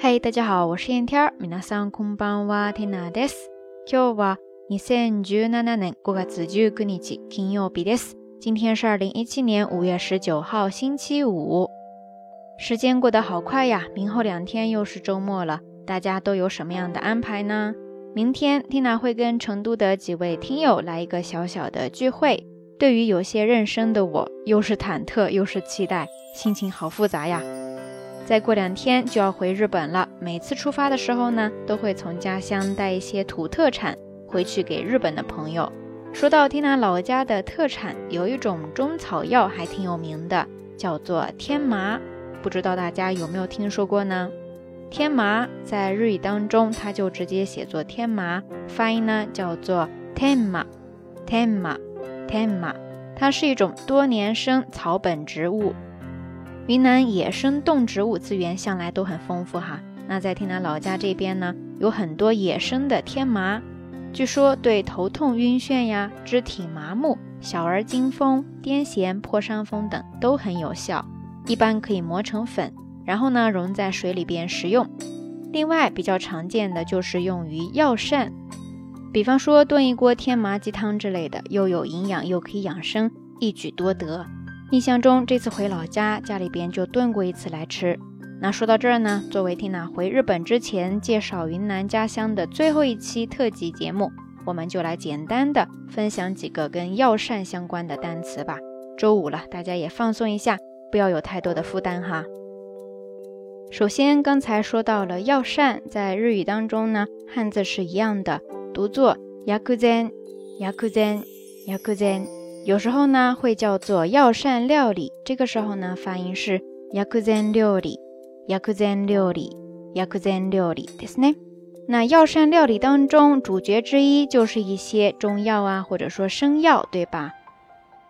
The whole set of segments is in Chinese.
嗨，大家好，我是燕天儿。皆さんこんばんは、ティナです。今日は二千十七年五月十九日金曜日です。今天是二零一七年五月十九号，星期五。时间过得好快呀，明后两天又是周末了。大家都有什么样的安排呢？明天，Tina 会跟成都的几位听友来一个小小的聚会。对于有些认生的我，又是忐忑又是期待，心情好复杂呀。 再过两天就要回日本了，每次出发的时候呢，都会从家乡带一些土特产回去给日本的朋友。说到 Tina 老家的特产，有一种中草药还挺有名的，叫做天麻，不知道大家有没有听说过呢？天麻在日语当中，它就直接写作天麻，发音呢叫做 tenma，tenma，tenma。它是一种多年生草本植物。云南野生动植物资源向来都很丰富哈。那在天南老家这边呢，有很多野生的天麻，据说对头痛晕眩呀、肢体麻木、小儿惊风、癫痫、破伤风等都很有效。一般可以磨成粉。然后呢，溶在水里边食用。另外比较常见的就是用于药膳，比方说炖一锅天麻鸡汤之类的，又有营养又可以养生，一举多得。印象中这次回老家，家里边就炖过一次来吃。那说到这儿呢，作为缇娜回日本之前介绍云南家乡的最后一期特辑节目，我们就来简单的分享几个跟药膳相关的单词吧。周五了，大家也放松一下，不要有太多的负担哈。首先，刚才说到了药膳，在日语当中呢，汉字是一样的，读作 yakuzen，yakuzen，yakuzen。有时候呢会叫做药膳料理，这个时候呢发音是 yakuzen 料理，yakuzen 料理，yakuzen 料理，ですね。那药膳料理当中，主角之一就是一些中药啊，或者说生药，对吧？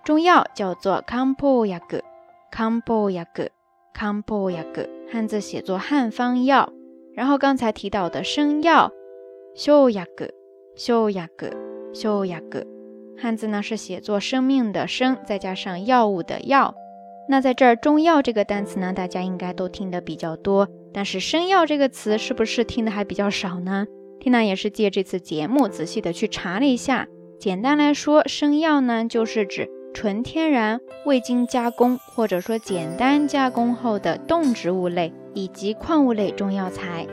中药叫做漢方薬，漢方薬，漢方薬。汉字写作汉方药，然后刚才提到的生药，修雅格，修雅格，修雅格， 汉字呢是写作生命的生，再加上药物的药。那在这儿中药这个单词呢，大家应该都听得比较多，但是生药这个词是不是听得还比较少呢？缇娜也是借这次节目仔细的去查了一下，简单来说，生药呢就是指。纯天然、未经加工或者说简单加工后的动植物类以及矿物类中药材。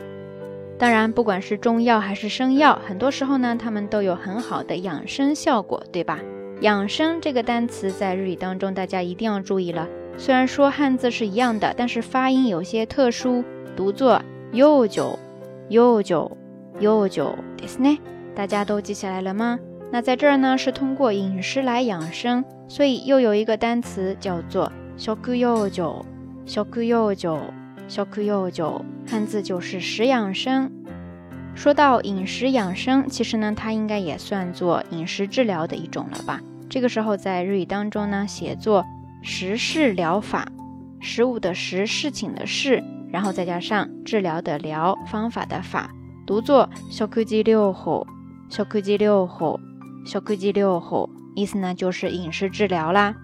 当然，不管是中药还是生药，很多时候呢，它们都有很好的养生效果，对吧？养生这个单词在日语当中，大家一定要注意了。虽然说汉字是一样的，但是发音有些特殊，读作悠久、悠久、悠久，对是呢？大家都记下来了吗？那在这儿呢，是通过饮食来养生。所以又有一个单词叫做“食用酒”，食用酒，食用酒，汉字就是食养生。说到饮食养生，其实呢，它应该也算作饮食治疗的一种了吧？这个时候在日语当中呢，写作“食事疗法”，食物的食，事情的事，然后再加上治疗的疗，方法的法，读作“食事療法”，食事療法，食事療法。意思呢就是饮食治疗啦。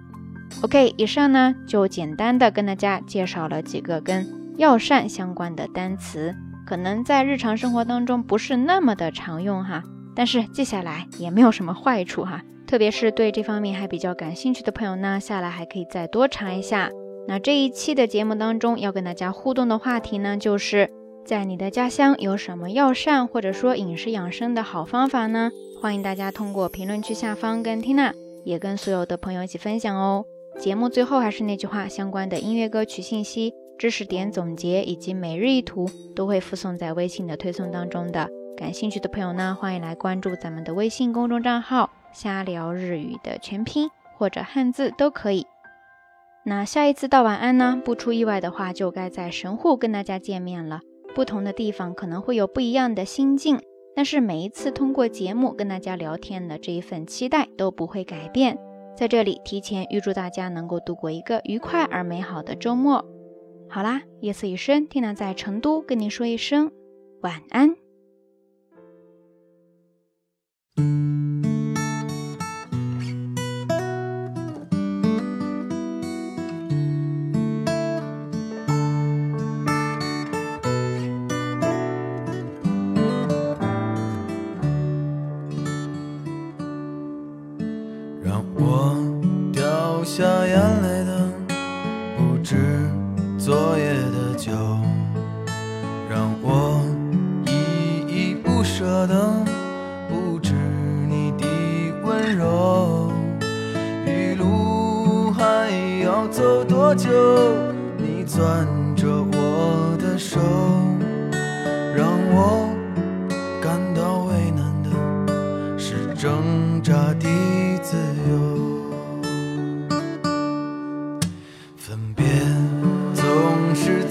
OK，以上呢就简单的跟大家介绍了几个跟药膳相关的单词，可能在日常生活当中不是那么的常用哈，但是记下来也没有什么坏处哈。特别是对这方面还比较感兴趣的朋友呢，下来还可以再多查一下。那这一期的节目当中要跟大家互动的话题呢，就是在你的家乡有什么药膳或者说饮食养生的好方法呢？欢迎大家通过评论区下方跟缇娜，也跟所有的朋友一起分享哦。节目最后还是那句话，相关的音乐歌曲信息、知识点总结以及每日一图都会附送在微信的推送当中的。感兴趣的朋友呢，欢迎来关注咱们的微信公众账号“瞎聊日语”的全拼或者汉字都可以。那下一次道晚安呢，不出意外的话，就该在神户跟大家见面了。不同的地方可能会有不一样的心境。但是每一次通过节目跟大家聊天的这一份期待都不会改变，在这里提前预祝大家能够度过一个愉快而美好的周末。好啦，夜色已深，听他在成都跟您说一声晚安。让我掉下眼泪的，不知。昨夜的酒让我依依不舍的不知你的温柔，一路还要走多久，你攥着我的手。让我。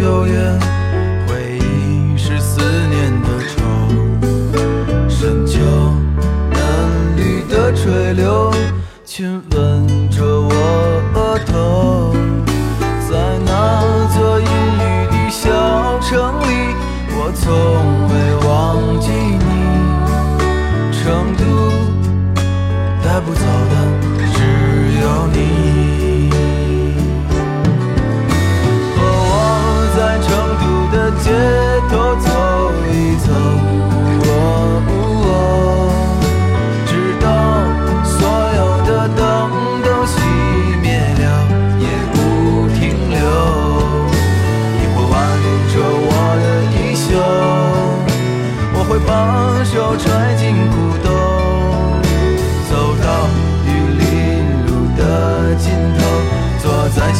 九月，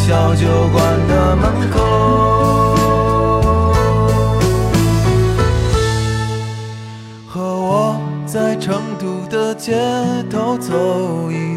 小酒馆的门口，和我在成都的街头走一，